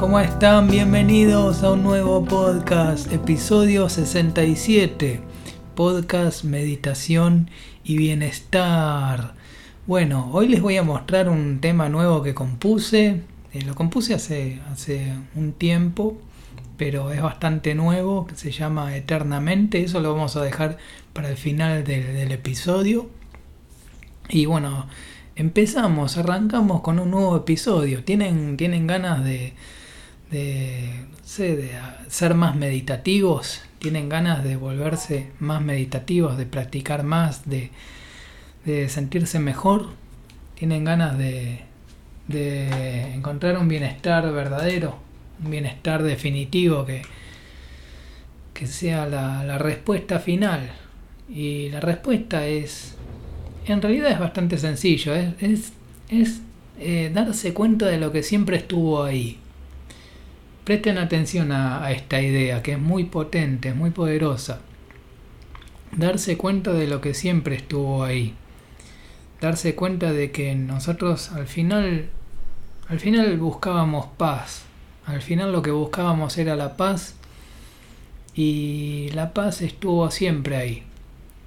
¿cómo están? Bienvenidos a un nuevo podcast, episodio 67, podcast Meditación y Bienestar. Bueno, hoy les voy a mostrar un tema nuevo que compuse, eh, lo compuse hace, hace un tiempo, pero es bastante nuevo, se llama Eternamente, eso lo vamos a dejar para el final del, episodio. Y bueno, empezamos, arrancamos con un nuevo episodio. ¿Tienen, tienen ganas de, de, de ser más meditativos? ¿Tienen ganas de volverse más meditativos, de practicar más, de, de sentirse mejor? ¿Tienen ganas de, de encontrar un bienestar verdadero, un bienestar definitivo que, que sea la, la respuesta final? Y la respuesta es, en realidad es bastante sencillo, es, es, eh, darse cuenta de lo que siempre estuvo ahí. Presten atención a, esta idea que es muy potente, es muy poderosa. Darse cuenta de lo que siempre estuvo ahí. Darse cuenta de que nosotros al final, al final buscábamos paz. Al final lo que buscábamos era la paz y la paz estuvo siempre ahí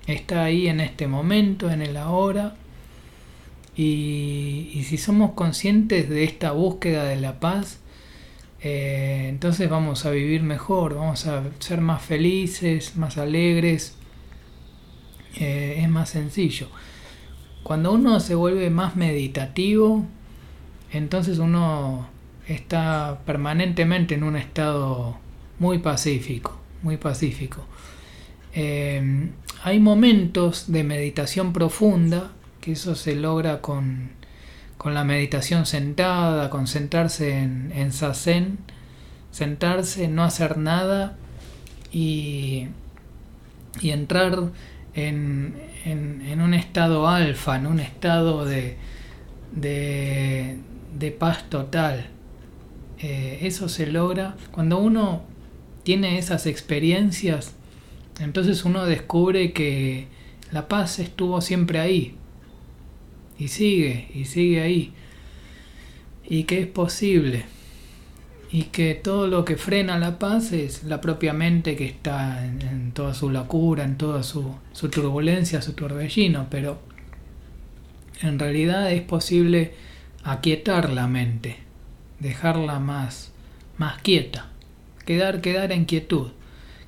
está ahí en este momento, en el ahora. Y, si somos conscientes de esta búsqueda de la paz, eh, entonces vamos a vivir mejor, vamos a ser más felices, más alegres. Eh, es más sencillo. Cuando uno se vuelve más meditativo, entonces uno está permanentemente en un estado muy pacífico, muy pacífico. Eh, hay momentos de meditación profunda, que eso se logra con, la meditación sentada, concentrarse en, en sazen, sentarse, no hacer nada y, y entrar en, en, un estado alfa, en un estado de, de, de paz total. Eh, eso se logra cuando uno tiene esas experiencias entonces uno descubre que la paz estuvo siempre ahí. Y sigue, y sigue ahí. Y que es posible. Y que todo lo que frena la paz es la propia mente que está en, toda su locura, en toda su, su turbulencia, su torbellino. Pero en realidad es posible aquietar la mente, dejarla más, más quieta, quedar, quedar en quietud.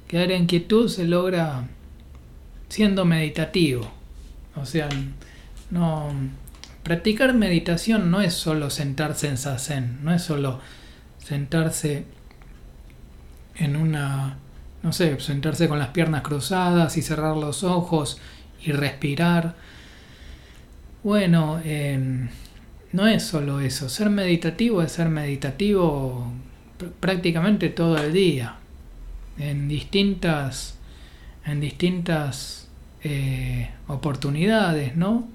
Quedar en quietud se logra siendo meditativo. O sea, no practicar meditación no es solo sentarse en sazen, no es solo sentarse en una, no sé, sentarse con las piernas cruzadas y cerrar los ojos y respirar. Bueno, em, no es solo eso. Ser meditativo es ser meditativo prácticamente todo el día en distintas, en distintas eh, oportunidades, ¿no?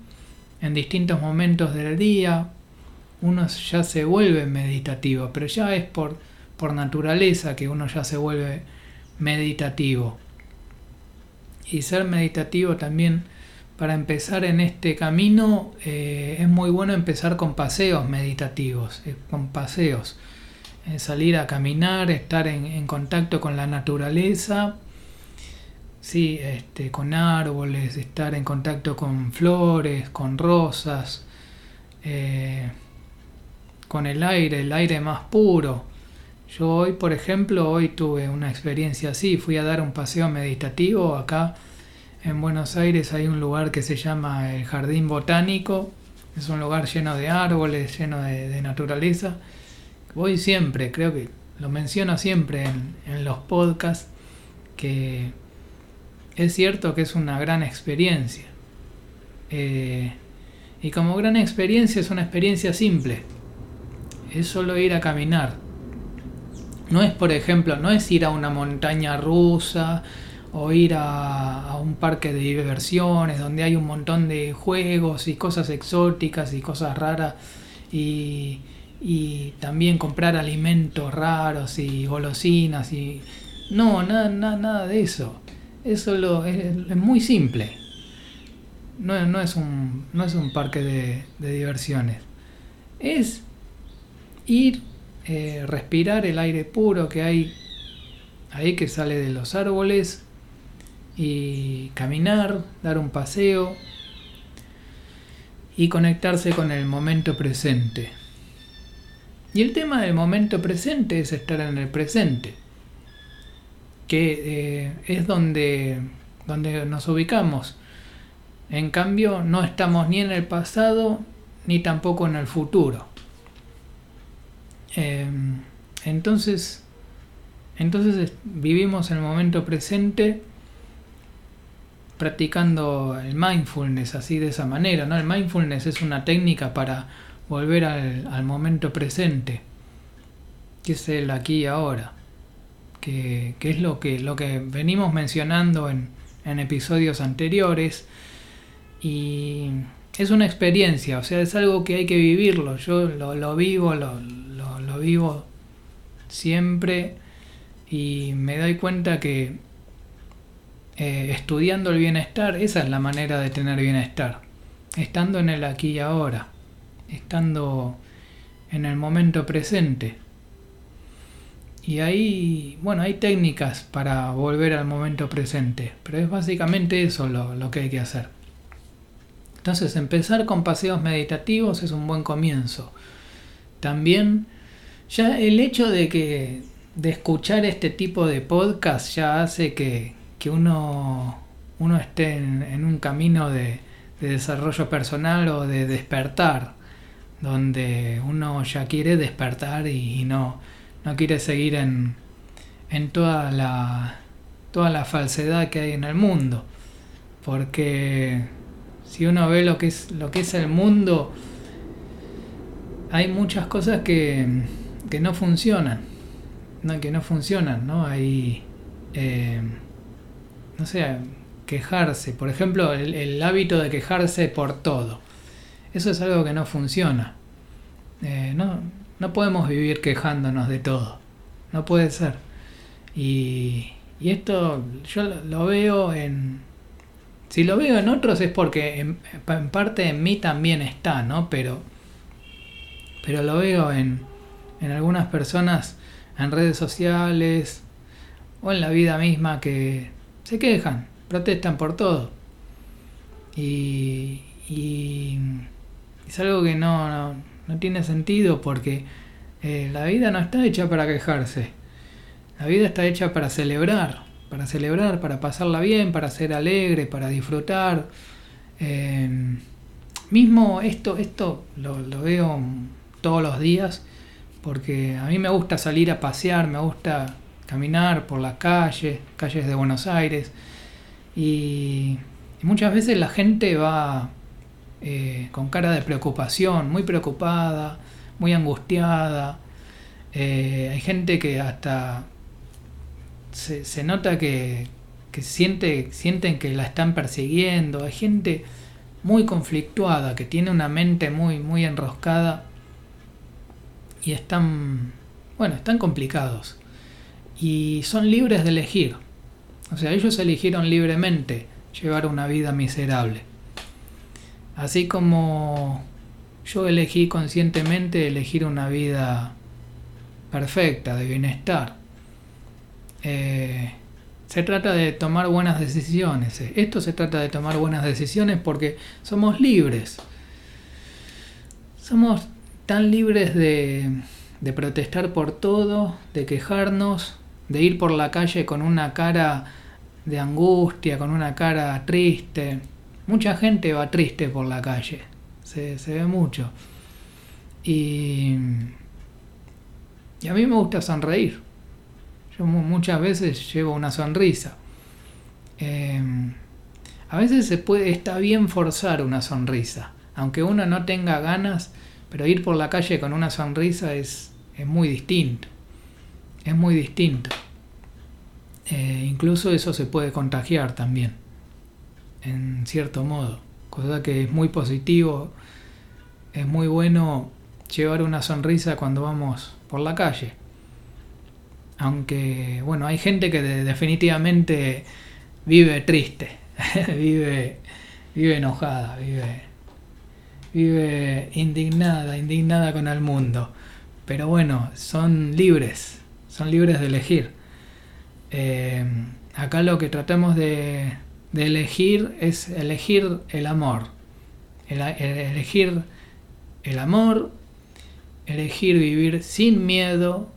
En distintos momentos del día, uno ya se vuelve meditativo, pero ya es por, por naturaleza que uno ya se vuelve meditativo. Y ser meditativo también, para empezar en este camino, eh, es muy bueno empezar con paseos meditativos, eh, con paseos eh, salir a caminar, estar en, contacto con la naturaleza, sí, este, con árboles, estar en contacto con flores, con rosas, eh, con el aire, el aire más puro. Yo hoy, por ejemplo, hoy tuve una experiencia así, fui a dar un paseo meditativo acá en Buenos Aires. Hay un lugar que se llama el Jardín Botánico, es un lugar lleno de árboles, lleno de naturaleza. Voy siempre, creo que lo menciono siempre en, los podcasts, que es cierto que es una gran experiencia. Eh, y como gran experiencia es una experiencia simple. Es solo ir a caminar. No es, por ejemplo, no es ir a una montaña rusa o ir a, un parque de diversiones donde hay un montón de juegos y cosas exóticas y cosas raras y, y también comprar alimentos raros y golosinas y no, nada, nada, nada de eso. Eso es, muy simple. No, no, es un, no es un parque de, de diversiones. Es ir eh, respirar el aire puro que hay ahí que sale de los árboles y caminar, dar un paseo y conectarse con el momento presente. Y el tema del momento presente es estar en el presente, que eh, es donde, donde nos ubicamos. En cambio, no estamos ni en el pasado ni tampoco en el futuro. Em, entonces, entonces vivimos el momento presente practicando el mindfulness así de esa manera, ¿no? El mindfulness es una técnica para volver al, momento presente, que es el aquí y ahora, que, es lo que, lo que venimos mencionando en, episodios anteriores y es una experiencia, o sea, es algo que hay que vivirlo, yo lo, vivo, lo, lo vivo siempre y me doy cuenta que eh, estudiando el bienestar, esa es la manera de tener bienestar. Estando en el aquí y ahora, estando en el momento presente. Y ahí, bueno, hay técnicas para volver al momento presente, pero es básicamente eso lo, lo que hay que hacer. Entonces, empezar con paseos meditativos es un buen comienzo. También, ya el hecho de que de escuchar este tipo de podcast ya hace que, que uno, uno esté en, un camino de, desarrollo personal o de despertar, donde uno ya quiere despertar y, no, no quiere seguir en, en toda, la, toda la falsedad que hay en el mundo. Porque si uno ve lo que es, lo que es el mundo, hay muchas cosas que, que no funcionan. No, que no funcionan, ¿no? Hay eh, no sé, quejarse. Por ejemplo, el, hábito de quejarse por todo. Eso es algo que no funciona. Eh, no, no podemos vivir quejándonos de todo. No puede ser. Y, y esto yo lo veo en... Si lo veo en otros es porque en, parte en mí también está, ¿no? Pero, pero lo veo en, en algunas personas en redes sociales o en la vida misma que se quejan, protestan por todo. Y, es algo que no, no, tiene sentido porque eh, la vida no está hecha para quejarse. La vida está hecha para celebrar, para celebrar, para pasarla bien, para ser alegre, para disfrutar. Em, mismo esto, esto lo, veo todos los días porque a mí me gusta salir a pasear, me gusta caminar por las calles, calles de Buenos Aires, y, muchas veces la gente va eh, con cara de preocupación, muy preocupada, muy angustiada. Eh, hay gente que hasta se, nota que, siente, sienten que la están persiguiendo. Hay gente muy conflictuada, que tiene una mente muy, muy enroscada y están, bueno, están complicados y son libres de elegir. O sea, ellos eligieron libremente llevar una vida miserable. Así como yo elegí conscientemente elegir una vida perfecta, de bienestar. Eh, se trata de tomar buenas decisiones. Esto se trata de tomar buenas decisiones porque somos libres. Somos tan libres de protestar por todo, de quejarnos, de ir por la calle con una cara de angustia, con una cara triste. Mucha gente va triste por la calle, se, ve mucho. Y, a mí me gusta sonreír. Yo muchas veces llevo una sonrisa. Em, a veces se puede, está bien forzar una sonrisa, aunque uno no tenga ganas, pero ir por la calle con una sonrisa es, es muy distinto es muy distinto. Eh, incluso eso se puede contagiar también, en cierto modo. Cosa que es muy positivo, es muy bueno llevar una sonrisa cuando vamos por la calle. Aunque, bueno, hay gente que definitivamente vive triste, vive, vive enojada, vive, vive indignada, indignada con el mundo pero bueno, son libres, son libres de elegir. Eh, acá lo que tratamos de, elegir es elegir el amor, elegir el amor, elegir vivir sin miedo,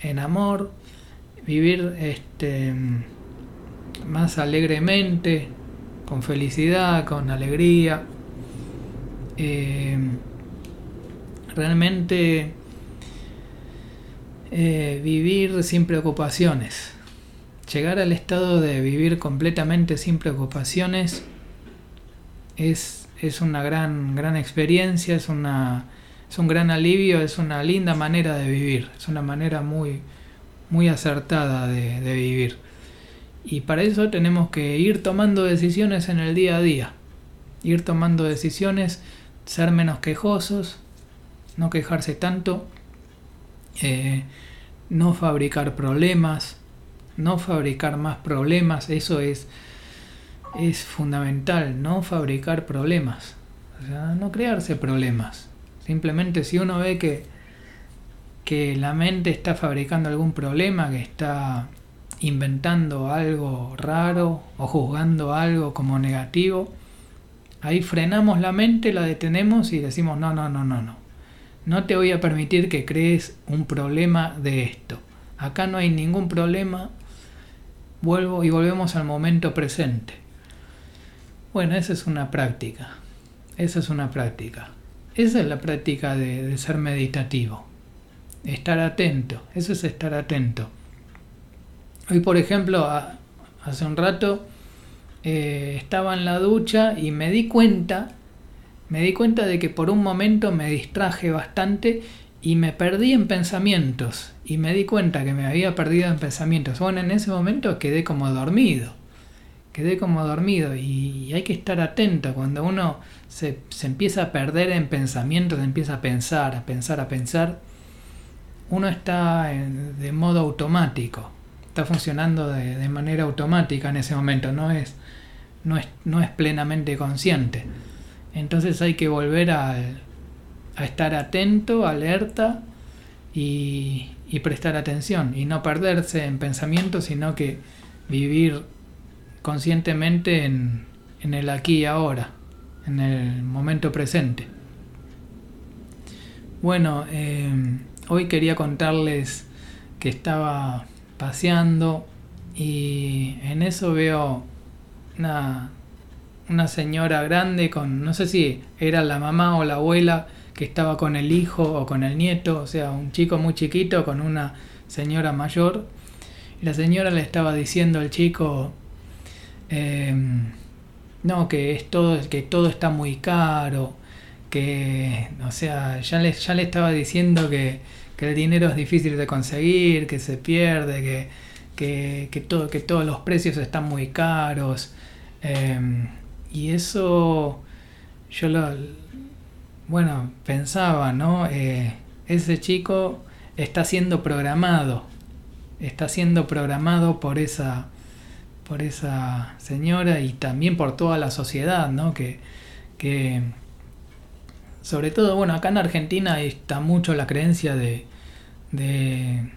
en amor, vivir este, más alegremente, con felicidad, con alegría. Eh, realmente eh, vivir sin preocupaciones. Llegar al estado de vivir completamente sin preocupaciones es, es una gran, gran experiencia, es, una, es un gran alivio, es una linda manera de vivir, es una manera muy, muy acertada de, de vivir. Y para eso tenemos que ir tomando decisiones en el día a día, ir tomando decisiones, ser menos quejosos, no quejarse tanto, eh, no fabricar problemas, no fabricar más problemas, eso es, es fundamental, no fabricar problemas, o sea, no crearse problemas. Simplemente si uno ve que, que la mente está fabricando algún problema, que está inventando algo raro o juzgando algo como negativo, ahí frenamos la mente, la detenemos y decimos no, no, no, no, no. No te voy a permitir que crees un problema de esto. Acá no hay ningún problema. Vuelvo y volvemos al momento presente. Bueno, esa es una práctica. Esa es una práctica. Esa es la práctica de, ser meditativo. Estar atento. Eso es estar atento. Hoy, por ejemplo, hace un rato eh, estaba en la ducha y me di cuenta me di cuenta de que por un momento me distraje bastante y me perdí en pensamientos. Y me di cuenta que me había perdido en pensamientos. Bueno, en ese momento quedé como dormido. Quedé como dormido y hay que estar atento cuando uno se, empieza a perder en pensamientos, empieza a pensar, a pensar, a pensar. Uno está de modo automático, está funcionando de, manera automática en ese momento, no es, no es, no es plenamente consciente. Entonces hay que volver a, estar atento, alerta y, prestar atención y no perderse en pensamientos, sino que vivir conscientemente en, el aquí y ahora, en el momento presente. Bueno, em, hoy quería contarles que estaba paseando y en eso veo una una señora grande con, no sé si era la mamá o la abuela que estaba con el hijo o con el nieto, o sea, un chico muy chiquito con una señora mayor. Y la señora le estaba diciendo al chico, em, no, que, es todo, que todo está muy caro, que, o sea, ya le, ya le estaba diciendo que, que el dinero es difícil de conseguir, que se pierde, que, que, que, todo, que todos los precios están muy caros. Em, y eso yo lo, bueno, pensaba, ¿no? Eh, ese chico está siendo programado, está siendo programado por esa, por esa señora y también por toda la sociedad, ¿no? Que, que sobre todo, bueno, acá en Argentina está mucho la creencia de, de,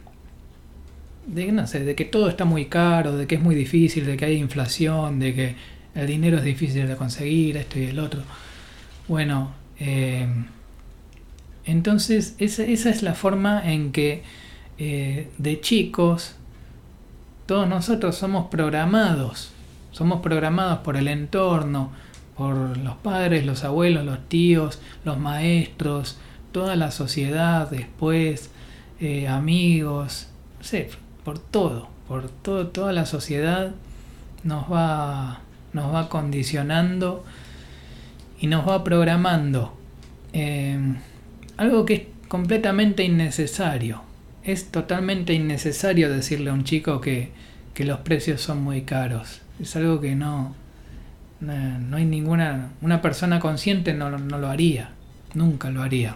de, no sé, de que todo está muy caro, de que es muy difícil, de que hay inflación, de que el dinero es difícil de conseguir, esto y el otro. Bueno, eh, entonces esa, es la forma en que eh, de chicos todos nosotros somos programados, somos programados por el entorno, por los padres, los abuelos, los tíos, los maestros, toda la sociedad después, eh, amigos, sé, por todo, por todo, toda la sociedad nos va nos va condicionando y nos va programando. Eh, algo que es completamente innecesario. Es totalmente innecesario decirle a un chico que, los precios son muy caros. Es algo que no, no, hay ninguna, una persona consciente no, lo haría, nunca lo haría.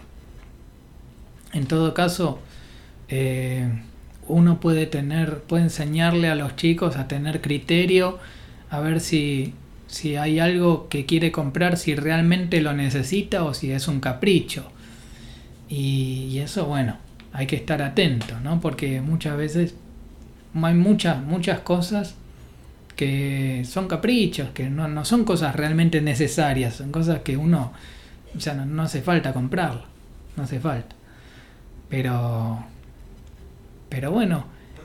En todo caso, eh, uno puede tener, puede enseñarle a los chicos a tener criterio a ver si, si hay algo que quiere comprar, si realmente lo necesita o si es un capricho. Y, eso, bueno, hay que estar atento, ¿no? Porque muchas veces hay muchas, muchas cosas que son caprichos, que no, no son cosas realmente necesarias, son cosas que uno, o sea, no, hace falta comprarlo, no hace falta. Pero, pero bueno,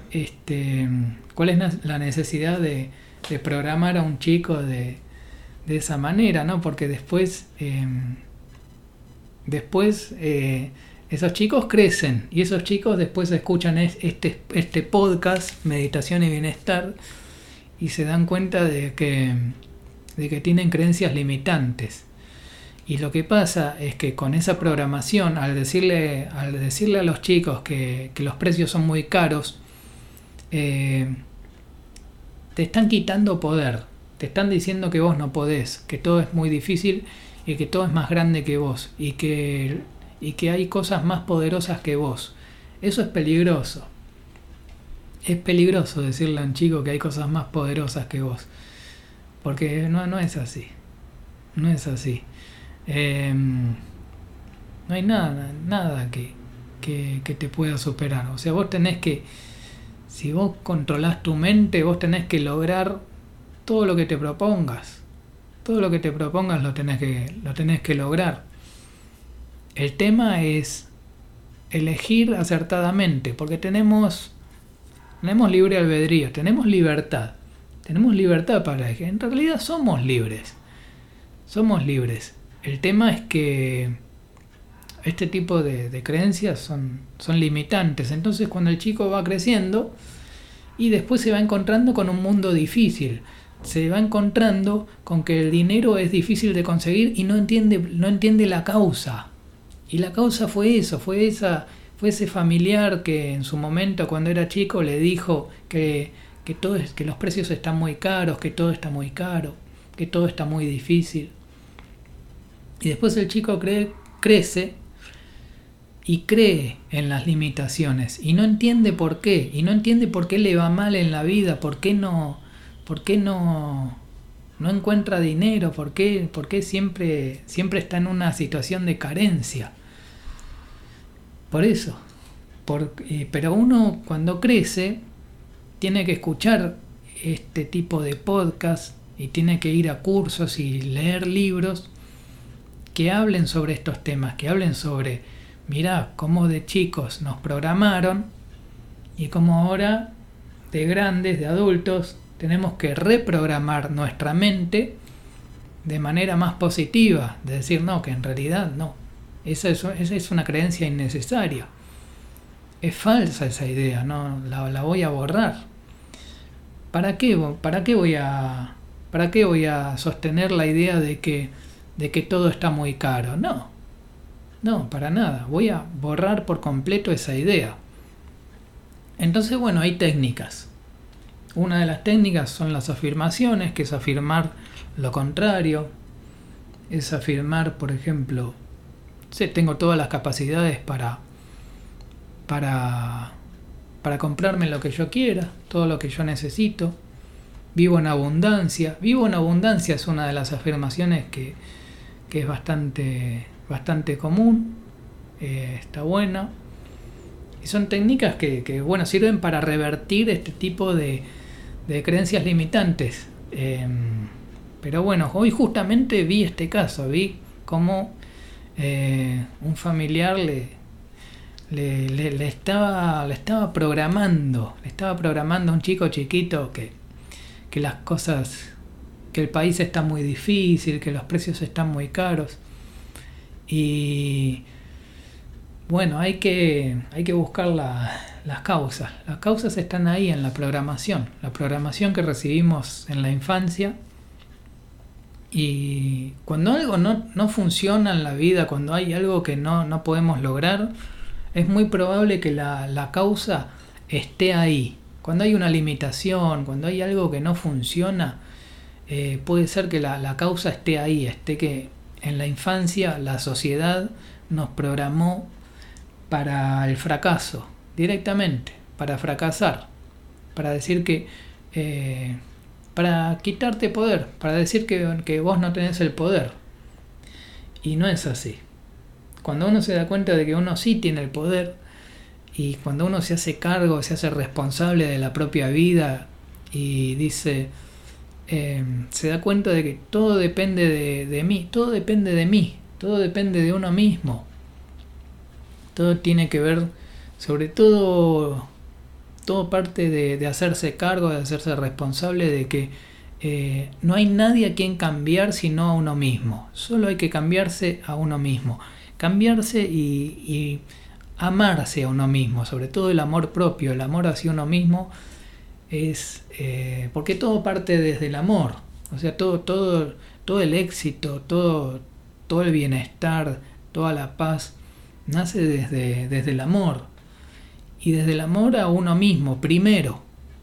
este, ¿cuál es la necesidad de, de programar a un chico de, de esa manera, ¿no? Porque después, em, después eh, esos chicos crecen y esos chicos después escuchan este, este podcast, Meditación y Bienestar, y se dan cuenta de que, de que tienen creencias limitantes. Y lo que pasa es que con esa programación, al decirle, al decirle a los chicos que, los precios son muy caros, eh, te están quitando poder, te están diciendo que vos no podés, que todo es muy difícil y que todo es más grande que vos y que, y que hay cosas más poderosas que vos. Eso es peligroso. Es peligroso decirle a un chico que hay cosas más poderosas que vos. Porque no, no es así. No es así. Em, no hay nada, nada que, que, que te pueda superar. O sea, vos tenés que, si vos controlás tu mente, vos tenés que lograr todo lo que te propongas. Todo lo que te propongas lo tenés que, lo tenés que lograr. El tema es elegir acertadamente, porque tenemos, tenemos libre albedrío, tenemos libertad. Tenemos libertad para elegir. En realidad somos libres. Somos libres. El tema es que este tipo de, creencias son, limitantes. Entonces cuando el chico va creciendo y después se va encontrando con un mundo difícil, se va encontrando con que el dinero es difícil de conseguir y no entiende, no entiende la causa. Y la causa fue eso, fue esa, fue ese familiar que en su momento cuando era chico le dijo que, que, que los precios están muy caros, que todo está muy caro, que todo está muy difícil. Y después el chico cree, crece y cree en las limitaciones y no entiende por qué, y no entiende por qué le va mal en la vida, por qué no, ¿Por qué no, no encuentra dinero? ¿Por qué, por qué siempre, siempre está en una situación de carencia? Por eso. Eh, pero uno cuando crece tiene que escuchar este tipo de podcast y tiene que ir a cursos y leer libros que hablen sobre estos temas, que hablen sobre, mira, cómo de chicos nos programaron y cómo ahora de grandes, de adultos, tenemos que reprogramar nuestra mente de manera más positiva, de decir, no, que en realidad no. Esa es, esa es una creencia innecesaria. Es falsa esa idea, no la, la voy a borrar. ¿Para qué, para qué voy a para qué voy a sostener la idea de que de que todo está muy caro? No. No, para nada. Voy a borrar por completo esa idea. Entonces, bueno, hay técnicas. Una de las técnicas son las afirmaciones, que es afirmar lo contrario, es afirmar, por ejemplo, tengo todas las capacidades para, para, para comprarme lo que yo quiera, todo lo que yo necesito, vivo en abundancia, vivo en abundancia es una de las afirmaciones que, que es bastante, bastante común, eh, está buena. Y son técnicas que, que, bueno, sirven para revertir este tipo de, de creencias limitantes. Em, pero bueno, hoy justamente vi este caso, vi cómo eh, un familiar le, le, estaba, le estaba programando, le estaba programando a un chico chiquito que, que las cosas, que el país está muy difícil, que los precios están muy caros. Y bueno, hay que, hay que buscar las causas. Las causas están ahí en la programación. La programación que recibimos en la infancia. Y cuando algo no, no funciona en la vida, cuando hay algo que no, no podemos lograr, es muy probable que la, la causa esté ahí. Cuando hay una limitación, cuando hay algo que no funciona, eh, puede ser que la, la causa esté ahí, esté que en la infancia la sociedad nos programó para el fracaso, directamente, para fracasar, para decir que, eh, para quitarte poder, para decir que, que vos no tenés el poder. Y no es así. Cuando uno se da cuenta de que uno sí tiene el poder, Y cuando uno se hace cargo, se hace responsable de la propia vida y dice, em, se da cuenta de que todo depende de, mí, todo depende de mí, todo depende de uno mismo. Todo tiene que ver, sobre todo, todo parte de, hacerse cargo, de hacerse responsable de que eh, no hay nadie a quien cambiar sino a uno mismo. Solo hay que cambiarse a uno mismo. Cambiarse y amarse a uno mismo, sobre todo el amor propio, el amor hacia uno mismo, es eh, porque todo parte desde el amor, o sea, todo, todo, todo el éxito, todo, todo el bienestar, toda la paz, nace desde, desde el amor. Y desde el amor a uno mismo, primero,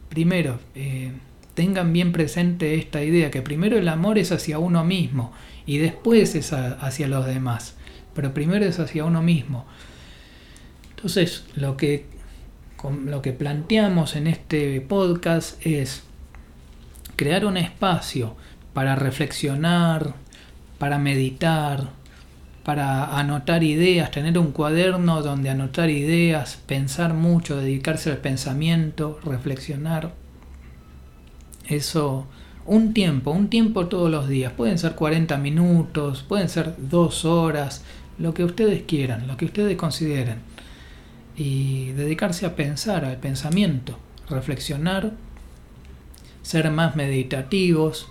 primero, eh, tengan bien presente esta idea, que primero el amor es hacia uno mismo y después es hacia los demás, pero primero es hacia uno mismo. Entonces, lo que, lo que planteamos en este podcast es crear un espacio para reflexionar, para meditar, para anotar ideas, tener un cuaderno donde anotar ideas, pensar mucho, dedicarse al pensamiento, reflexionar. Eso, un tiempo, un tiempo todos los días. Pueden ser 40 minutos, pueden ser dos horas, lo que ustedes quieran, lo que ustedes consideren y dedicarse a pensar, al pensamiento, reflexionar, ser más meditativos,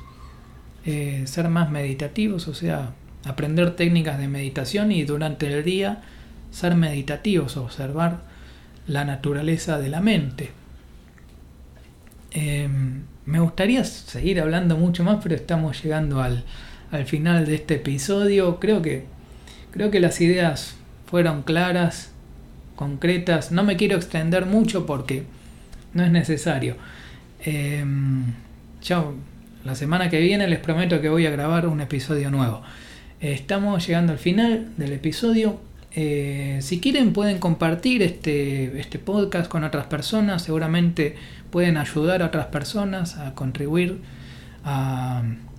eh, ser más meditativos, o sea, aprender técnicas de meditación y durante el día ser meditativos, observar la naturaleza de la mente. Em, me gustaría seguir hablando mucho más, pero estamos llegando al, al final de este episodio. Creo que, creo que las ideas fueron claras concretas. No me quiero extender mucho porque no es necesario. Eh, la semana que viene les prometo que voy a grabar un episodio nuevo. estamos llegando al final del episodio. Eh, si quieren pueden compartir este, este podcast con otras personas. Seguramente pueden ayudar a otras personas a contribuir.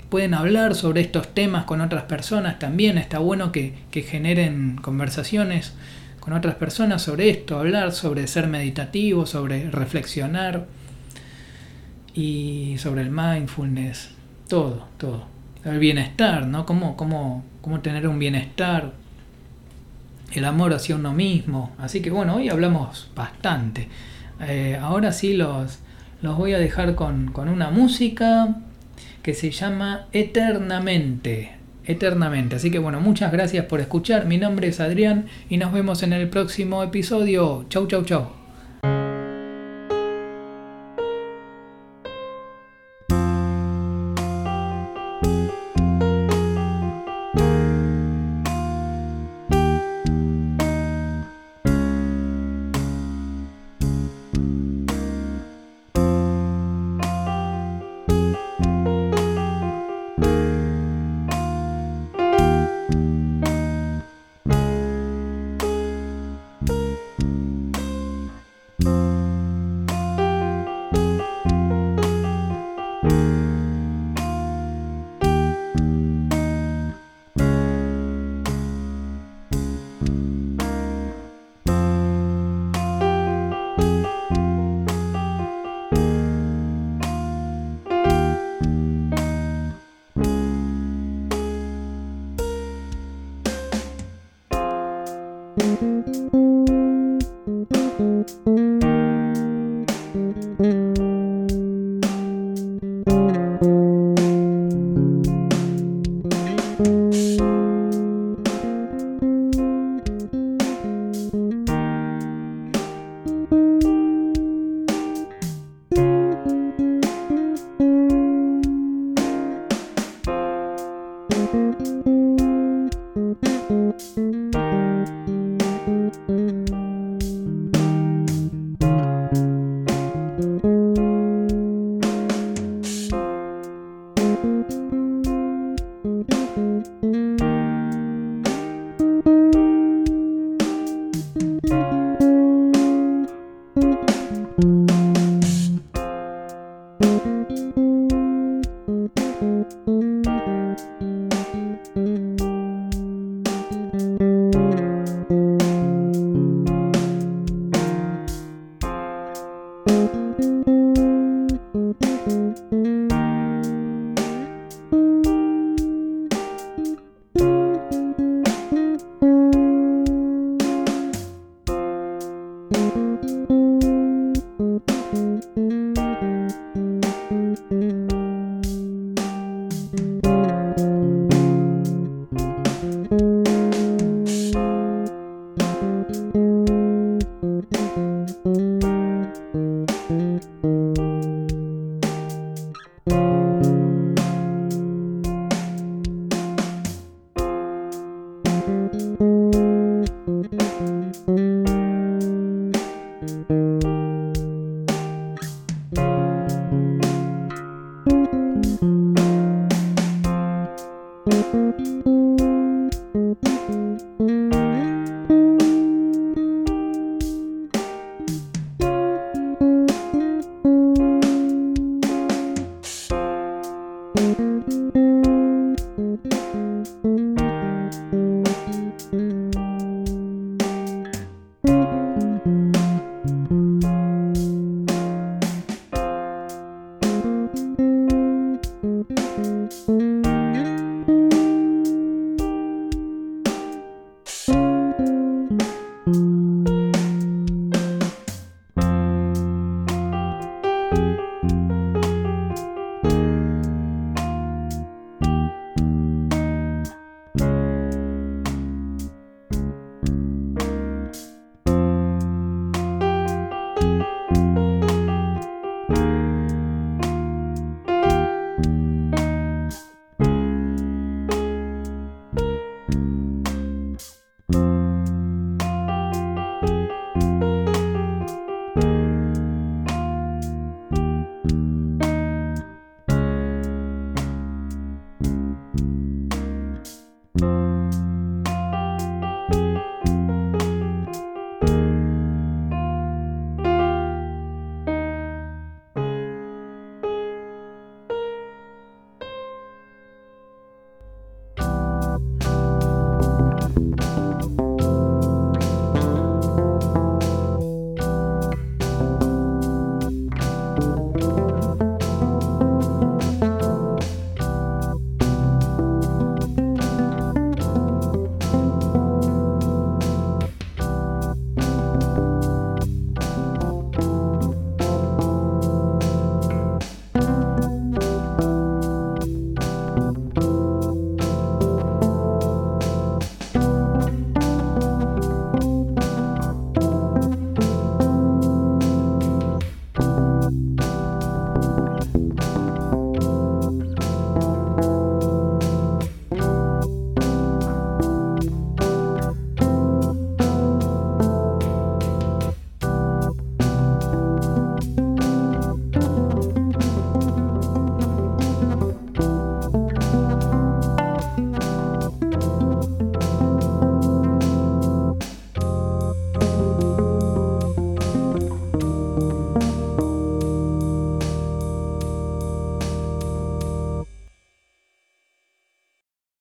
pueden hablar sobre estos temas con otras personas también. Está bueno que, que generen conversaciones con otras personas sobre esto, hablar sobre ser meditativo, sobre reflexionar y sobre el mindfulness, todo, todo. El bienestar, ¿no? Cómo, cómo, cómo tener un bienestar, el amor hacia uno mismo. Así que bueno, hoy hablamos bastante. Eh, ahora sí los, los voy a dejar con, con una música que se llama Eternamente eternamente. Así que bueno, muchas gracias por escuchar. Mi nombre es Adrián y nos vemos en el próximo episodio. Chau, chau, chau.